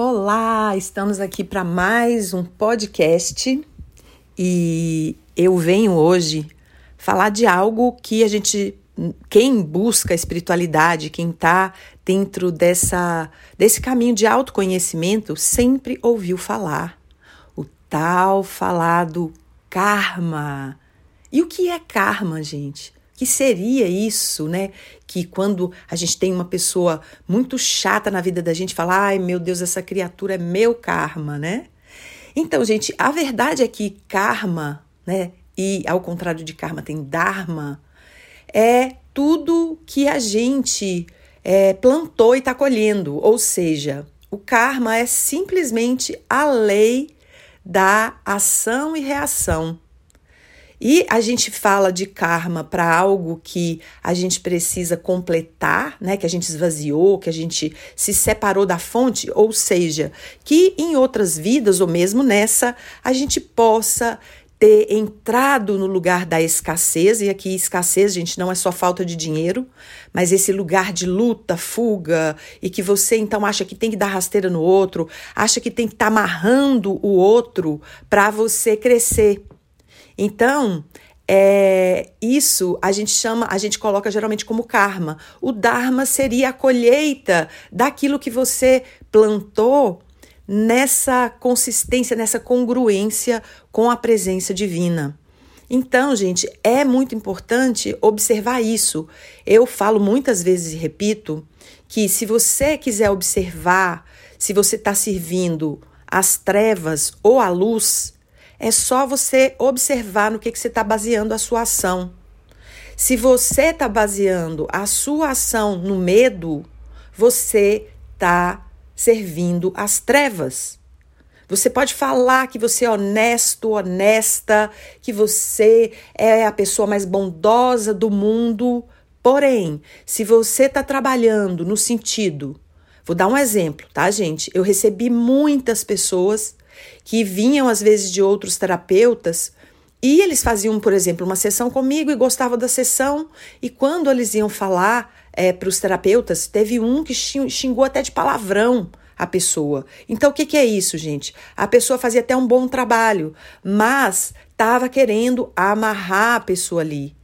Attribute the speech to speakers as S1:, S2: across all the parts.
S1: Olá, estamos aqui para mais um podcast e eu venho hoje falar de algo que a gente, quem busca espiritualidade, quem está dentro dessa, desse caminho de autoconhecimento, sempre ouviu falar. O tal falado karma. E o que é karma, gente? Que seria isso, né? Que quando a gente tem uma pessoa muito chata na vida da gente, fala, ai meu Deus, essa criatura é meu karma, né? Então, gente, a verdade é que karma, né? E ao contrário de karma tem dharma, é tudo que a gente é, plantou e está colhendo. Ou seja, o karma é simplesmente a lei da ação e reação. E a gente fala de karma para algo que a gente precisa completar, né? Que a gente esvaziou, que a gente se separou da fonte, ou seja, que em outras vidas, ou mesmo nessa, a gente possa ter entrado no lugar da escassez, e aqui escassez, gente, não é só falta de dinheiro, mas esse lugar de luta, fuga, e que você então acha que tem que dar rasteira no outro, acha que tem que estar tá amarrando o outro para você crescer. Então, é, isso a gente chama, a gente coloca geralmente como karma. O dharma seria a colheita daquilo que você plantou nessa consistência, nessa congruência com a presença divina. Então, gente, é muito importante observar isso. Eu falo muitas vezes e repito que se você quiser observar se você está servindo as trevas ou a luz, é só você observar no que, que você está baseando a sua ação. Se você está baseando a sua ação no medo, você está servindo as trevas. Você pode falar que você é honesto, honesta, que você é a pessoa mais bondosa do mundo. Porém, se você está trabalhando no sentido. Vou dar um exemplo, tá, gente? Eu recebi muitas pessoas que vinham às vezes de outros terapeutas e eles faziam, por exemplo, uma sessão comigo e gostavam da sessão, e quando eles iam falar é, para os terapeutas, teve um que xingou até de palavrão a pessoa. Então, o que, que é isso, gente? A pessoa fazia até um bom trabalho, mas estava querendo amarrar a pessoa ali.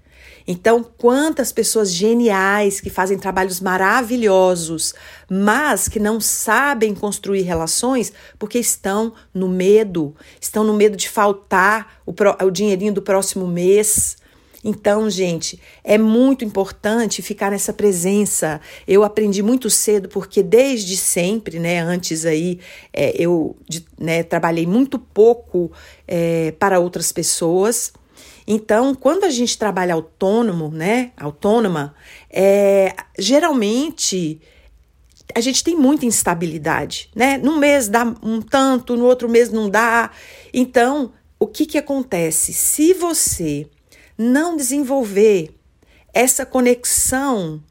S1: Então, quantas pessoas geniais que fazem trabalhos maravilhosos, mas que não sabem construir relações porque estão no medo, estão no medo de faltar o, o dinheirinho do próximo mês. Então, gente, é muito importante ficar nessa presença. Eu aprendi muito cedo, porque desde sempre, né, antes aí, é, eu de, né, trabalhei muito pouco é, para outras pessoas então, quando a gente trabalha autônomo, né, autônoma, é, geralmente a gente tem muita instabilidade, né? Num mês dá um tanto, no outro mês não dá. Então, o que que acontece? Se você não desenvolver essa conexão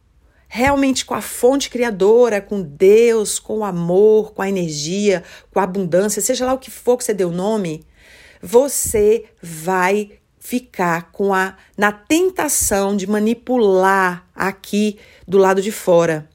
S1: realmente com a fonte criadora, com Deus, com o amor, com a energia, com a abundância, seja lá o que for que você deu nome, você vai ficar com a na tentação de manipular aqui do lado de fora,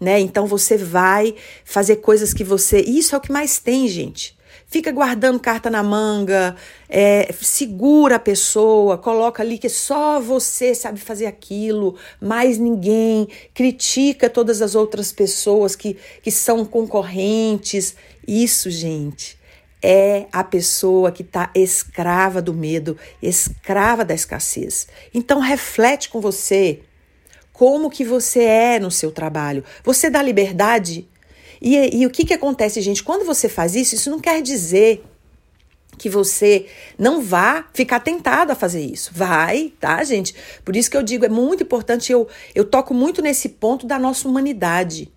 S1: né? Então você vai fazer coisas que você, isso é o que mais tem, gente. Fica guardando carta na manga, é, segura a pessoa, coloca ali que só você sabe fazer aquilo, mais ninguém, critica todas as outras pessoas que, que são concorrentes. Isso, gente, é a pessoa que está escrava do medo, escrava da escassez. Então reflete com você como que você é no seu trabalho. Você dá liberdade? E, e o que, que acontece, gente? Quando você faz isso, isso não quer dizer que você não vá ficar tentado a fazer isso. Vai, tá, gente? Por isso que eu digo, é muito importante, eu, eu toco muito nesse ponto da nossa humanidade.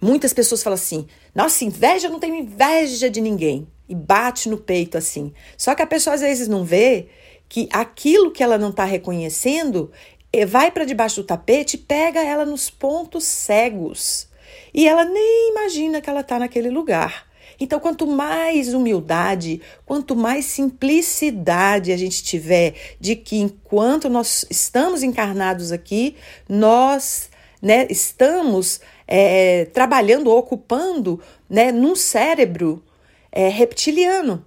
S1: Muitas pessoas falam assim: nossa, inveja, não tenho inveja de ninguém e bate no peito assim. Só que a pessoa às vezes não vê que aquilo que ela não está reconhecendo eh, vai para debaixo do tapete e pega ela nos pontos cegos. E ela nem imagina que ela está naquele lugar. Então, quanto mais humildade, quanto mais simplicidade a gente tiver de que enquanto nós estamos encarnados aqui, nós né, estamos é, trabalhando, ocupando né, num cérebro é, reptiliano.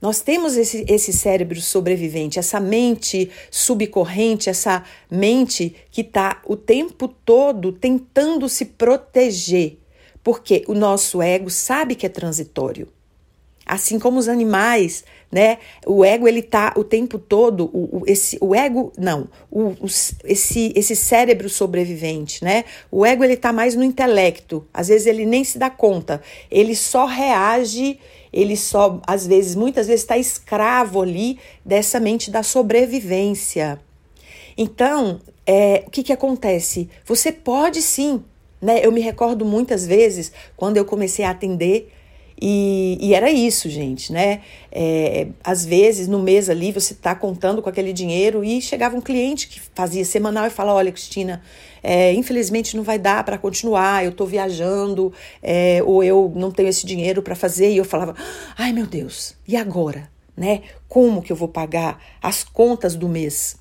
S1: Nós temos esse, esse cérebro sobrevivente, essa mente subcorrente, essa mente que está o tempo todo tentando se proteger, porque o nosso ego sabe que é transitório. Assim como os animais, né? O ego ele tá o tempo todo, o, o esse, o ego não, o, o, esse, esse cérebro sobrevivente, né? O ego ele tá mais no intelecto. Às vezes ele nem se dá conta, ele só reage ele só, às vezes, muitas vezes, está escravo ali dessa mente da sobrevivência. Então, é, o que, que acontece? Você pode sim, né? Eu me recordo muitas vezes quando eu comecei a atender e, e, era isso, gente, né? É, às vezes, no mês ali, você está contando com aquele dinheiro e chegava um cliente que fazia semanal e fala: Olha, Cristina, é, infelizmente não vai dar para continuar, eu estou viajando, é, ou eu não tenho esse dinheiro para fazer. E eu falava: Ai, meu Deus, e agora? Né? Como que eu vou pagar as contas do mês?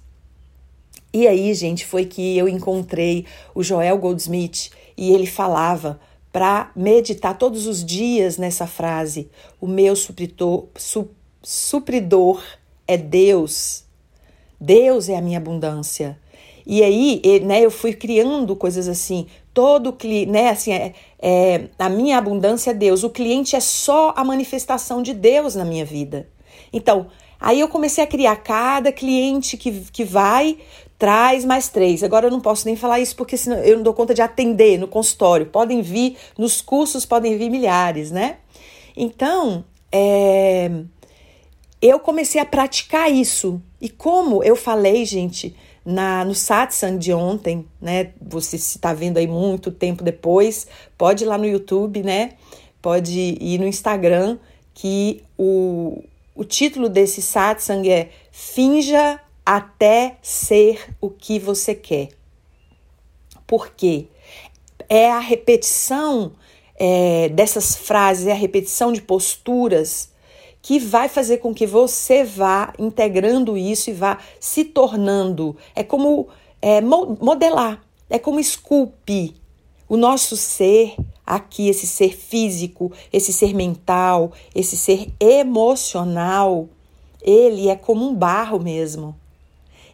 S1: E aí, gente, foi que eu encontrei o Joel Goldsmith e ele falava para meditar todos os dias nessa frase: O meu supridor, su, supridor é Deus. Deus é a minha abundância. E aí, né, eu fui criando coisas assim. Todo né, assim, é, é, a minha abundância é Deus. O cliente é só a manifestação de Deus na minha vida. Então, aí eu comecei a criar cada cliente que, que vai, traz mais três. Agora eu não posso nem falar isso porque senão eu não dou conta de atender no consultório. Podem vir, nos cursos podem vir milhares, né? Então, é, eu comecei a praticar isso. E como eu falei, gente, na no satsang de ontem, né? Você está vendo aí muito tempo depois, pode ir lá no YouTube, né? Pode ir no Instagram, que o, o título desse satsang é Finja até ser o que você quer. Por quê? É a repetição é, dessas frases, é a repetição de posturas que vai fazer com que você vá integrando isso e vá se tornando. É como é, modelar, é como esculpir o nosso ser aqui, esse ser físico, esse ser mental, esse ser emocional. Ele é como um barro mesmo.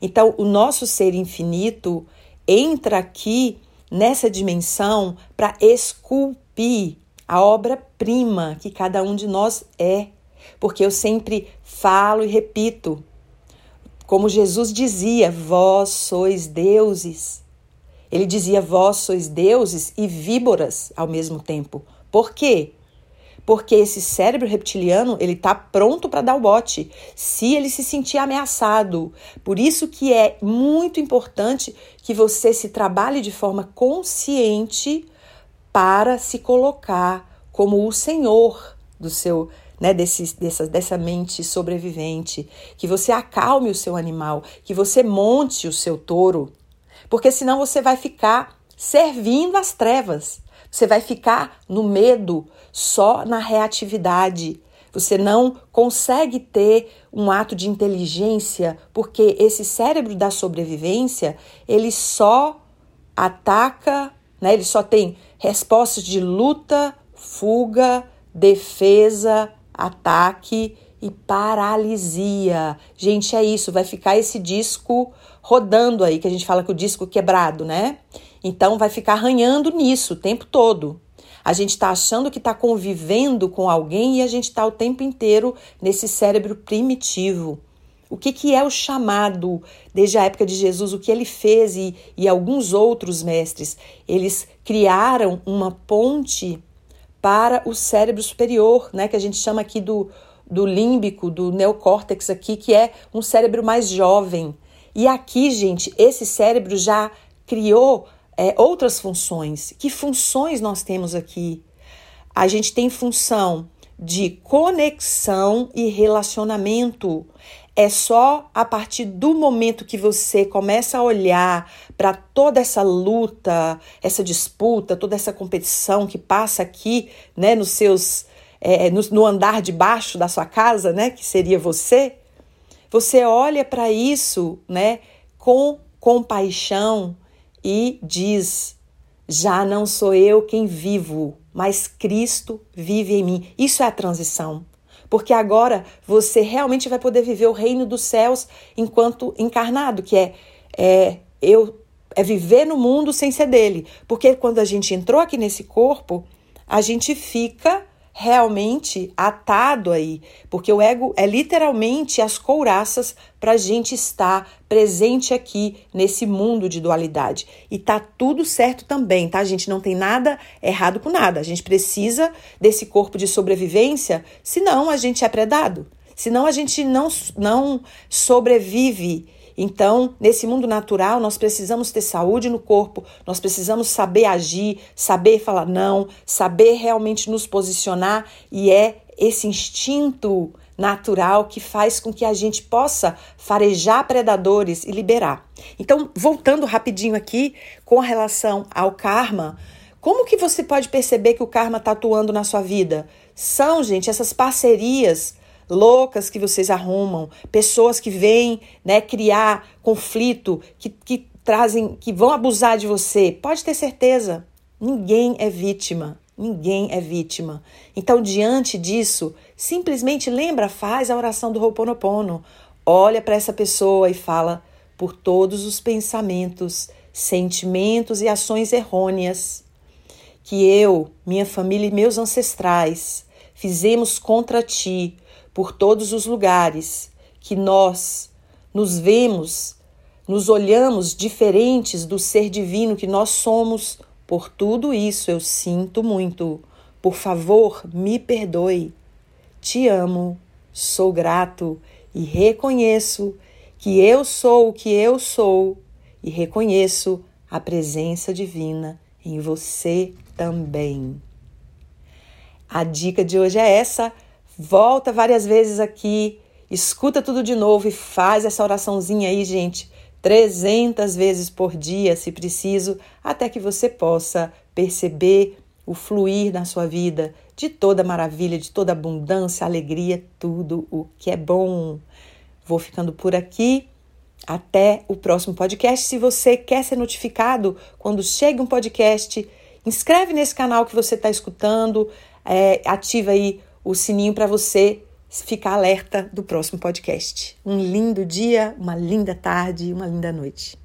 S1: Então, o nosso ser infinito entra aqui nessa dimensão para esculpir a obra-prima que cada um de nós é. Porque eu sempre falo e repito, como Jesus dizia, vós sois deuses. Ele dizia, vós sois deuses e víboras ao mesmo tempo. Por quê? Porque esse cérebro reptiliano ele está pronto para dar o bote se ele se sentir ameaçado. Por isso que é muito importante que você se trabalhe de forma consciente para se colocar como o senhor do seu né, desse, dessa, dessa mente sobrevivente, que você acalme o seu animal, que você monte o seu touro, porque senão você vai ficar servindo às trevas. Você vai ficar no medo, só na reatividade. Você não consegue ter um ato de inteligência, porque esse cérebro da sobrevivência, ele só ataca, né? Ele só tem respostas de luta, fuga, defesa, ataque e paralisia. Gente, é isso, vai ficar esse disco rodando aí, que a gente fala que o disco quebrado, né? Então vai ficar arranhando nisso o tempo todo. A gente está achando que está convivendo com alguém e a gente está o tempo inteiro nesse cérebro primitivo. O que, que é o chamado desde a época de Jesus? O que ele fez e, e alguns outros mestres? Eles criaram uma ponte para o cérebro superior, né? Que a gente chama aqui do, do límbico, do neocórtex aqui, que é um cérebro mais jovem. E aqui, gente, esse cérebro já criou é, outras funções. Que funções nós temos aqui? A gente tem função de conexão e relacionamento. É só a partir do momento que você começa a olhar para toda essa luta, essa disputa, toda essa competição que passa aqui, né, nos seus é, no, no andar de baixo da sua casa, né, que seria você, você olha para isso, né, com compaixão, e diz: Já não sou eu quem vivo, mas Cristo vive em mim. Isso é a transição. Porque agora você realmente vai poder viver o reino dos céus enquanto encarnado, que é, é eu é viver no mundo sem ser dele. Porque quando a gente entrou aqui nesse corpo, a gente fica realmente atado aí, porque o ego é literalmente as couraças para a gente estar presente aqui nesse mundo de dualidade. E tá tudo certo também, tá? A gente não tem nada errado com nada. A gente precisa desse corpo de sobrevivência, senão a gente é predado. Senão a gente não, não sobrevive então, nesse mundo natural, nós precisamos ter saúde no corpo, nós precisamos saber agir, saber falar não, saber realmente nos posicionar, e é esse instinto natural que faz com que a gente possa farejar predadores e liberar. Então, voltando rapidinho aqui com relação ao karma, como que você pode perceber que o karma está atuando na sua vida? São, gente, essas parcerias loucas que vocês arrumam, pessoas que vêm né, criar conflito, que, que trazem, que vão abusar de você. Pode ter certeza, ninguém é vítima. Ninguém é vítima. Então, diante disso, simplesmente lembra, faz a oração do Ho'oponopono. Olha para essa pessoa e fala por todos os pensamentos, sentimentos e ações errôneas que eu, minha família e meus ancestrais fizemos contra ti, por todos os lugares, que nós nos vemos, nos olhamos diferentes do ser divino que nós somos. Por tudo isso eu sinto muito. Por favor, me perdoe. Te amo, sou grato e reconheço que eu sou o que eu sou e reconheço a presença divina em você também. A dica de hoje é essa Volta várias vezes aqui, escuta tudo de novo e faz essa oraçãozinha aí, gente, 300 vezes por dia, se preciso, até que você possa perceber o fluir na sua vida de toda maravilha, de toda abundância, alegria, tudo o que é bom. Vou ficando por aqui. Até o próximo podcast. Se você quer ser notificado quando chega um podcast, inscreve nesse canal que você está escutando, é, ativa aí o sininho para você ficar alerta do próximo podcast. Um lindo dia, uma linda tarde, uma linda noite.